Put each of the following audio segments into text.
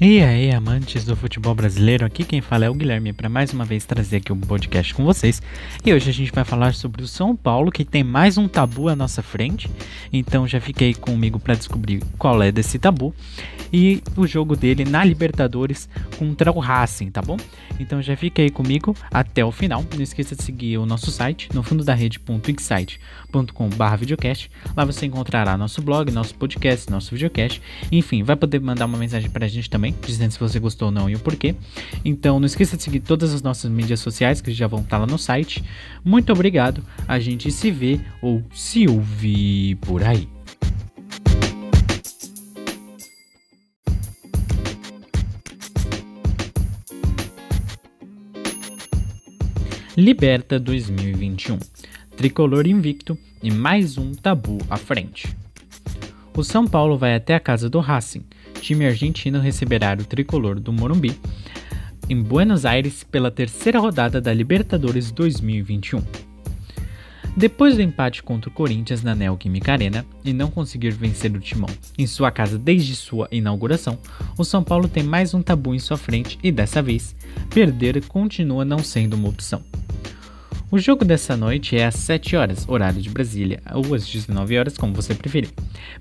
E aí, amantes do futebol brasileiro, aqui quem fala é o Guilherme para mais uma vez trazer aqui um podcast com vocês. E hoje a gente vai falar sobre o São Paulo, que tem mais um tabu à nossa frente. Então já fiquei comigo para descobrir qual é desse tabu e o jogo dele na Libertadores contra o Racing, tá bom? Então já aí comigo até o final. Não esqueça de seguir o nosso site no fundo da rede.excite.com.br videocast. Lá você encontrará nosso blog, nosso podcast, nosso videocast. Enfim, vai poder mandar uma mensagem pra gente também, dizendo se você gostou ou não e o porquê. Então não esqueça de seguir todas as nossas mídias sociais que já vão estar lá no site. Muito obrigado. A gente se vê ou se ouve por aí. Liberta 2021. Tricolor invicto e mais um tabu à frente. O São Paulo vai até a casa do Racing. Time argentino receberá o tricolor do Morumbi em Buenos Aires pela terceira rodada da Libertadores 2021. Depois do empate contra o Corinthians na Neoquímica Arena e não conseguir vencer o Timão em sua casa desde sua inauguração, o São Paulo tem mais um tabu em sua frente e dessa vez, perder continua não sendo uma opção. O jogo dessa noite é às 7 horas, horário de Brasília, ou às 19 horas, como você preferir,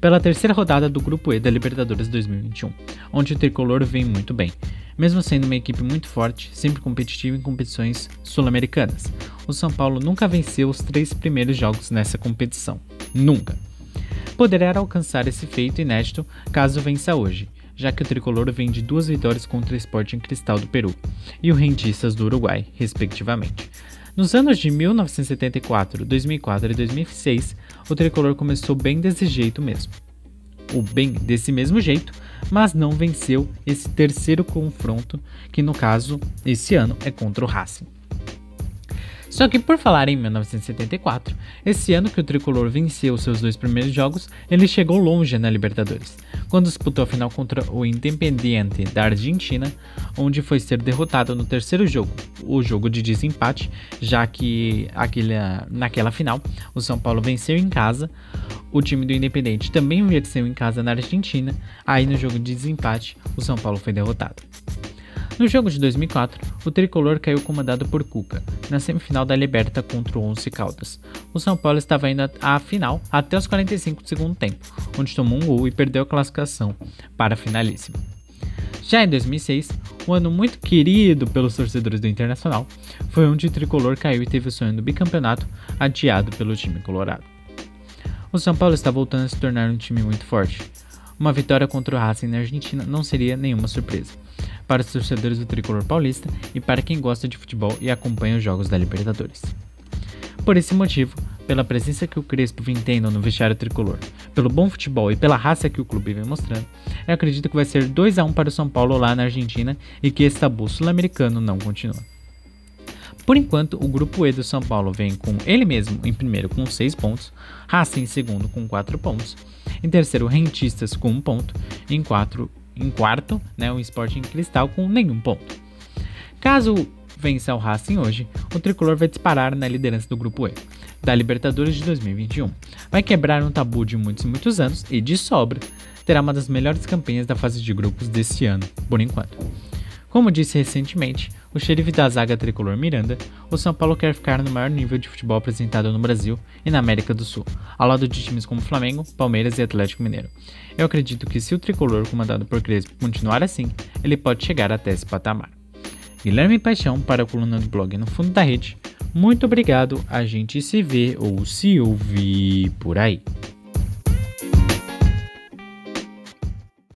pela terceira rodada do Grupo E da Libertadores 2021, onde o tricolor vem muito bem, mesmo sendo uma equipe muito forte, sempre competitiva em competições sul-americanas. O São Paulo nunca venceu os três primeiros jogos nessa competição. Nunca. Poderá alcançar esse feito inédito caso vença hoje, já que o tricolor vem de duas vitórias contra o Sporting Cristal do Peru e o Rentistas do Uruguai, respectivamente. Nos anos de 1974, 2004 e 2006, o tricolor começou bem desse jeito mesmo. O bem desse mesmo jeito, mas não venceu esse terceiro confronto, que no caso, esse ano, é contra o Racing. Só que por falar em 1974, esse ano que o tricolor venceu seus dois primeiros jogos, ele chegou longe na Libertadores, quando disputou a final contra o Independiente da Argentina, onde foi ser derrotado no terceiro jogo, o jogo de desempate, já que naquela final o São Paulo venceu em casa, o time do Independente também venceu em casa na Argentina, aí no jogo de desempate o São Paulo foi derrotado. No jogo de 2004, o tricolor caiu comandado por Cuca, na semifinal da Liberta contra o Once Caldas. O São Paulo estava indo à final até os 45 do segundo tempo, onde tomou um gol e perdeu a classificação para a finalíssima. Já em 2006, um ano muito querido pelos torcedores do Internacional, foi onde o tricolor caiu e teve o sonho do bicampeonato adiado pelo time colorado. O São Paulo está voltando a se tornar um time muito forte. Uma vitória contra o Racing na Argentina não seria nenhuma surpresa para os torcedores do tricolor paulista e para quem gosta de futebol e acompanha os jogos da Libertadores. Por esse motivo, pela presença que o Crespo vem tendo no vestiário tricolor, pelo bom futebol e pela raça que o clube vem mostrando, eu acredito que vai ser 2 a 1 para o São Paulo lá na Argentina e que esse tabu sul-americano não continua. Por enquanto, o grupo E do São Paulo vem com ele mesmo em primeiro com 6 pontos, Racing em segundo com 4 pontos, em terceiro Rentistas com 1 ponto, em, quatro, em quarto né, o Sporting Cristal com nenhum ponto. Caso vença o Racing hoje, o tricolor vai disparar na liderança do grupo E da Libertadores de 2021. Vai quebrar um tabu de muitos e muitos anos e de sobra terá uma das melhores campanhas da fase de grupos deste ano, por enquanto. Como disse recentemente o xerife da zaga tricolor Miranda, o São Paulo quer ficar no maior nível de futebol apresentado no Brasil e na América do Sul, ao lado de times como Flamengo, Palmeiras e Atlético Mineiro. Eu acredito que se o tricolor comandado por Crespo continuar assim, ele pode chegar até esse patamar. Guilherme Paixão para a coluna do blog No Fundo da Rede. Muito obrigado, a gente se vê ou se ouve por aí.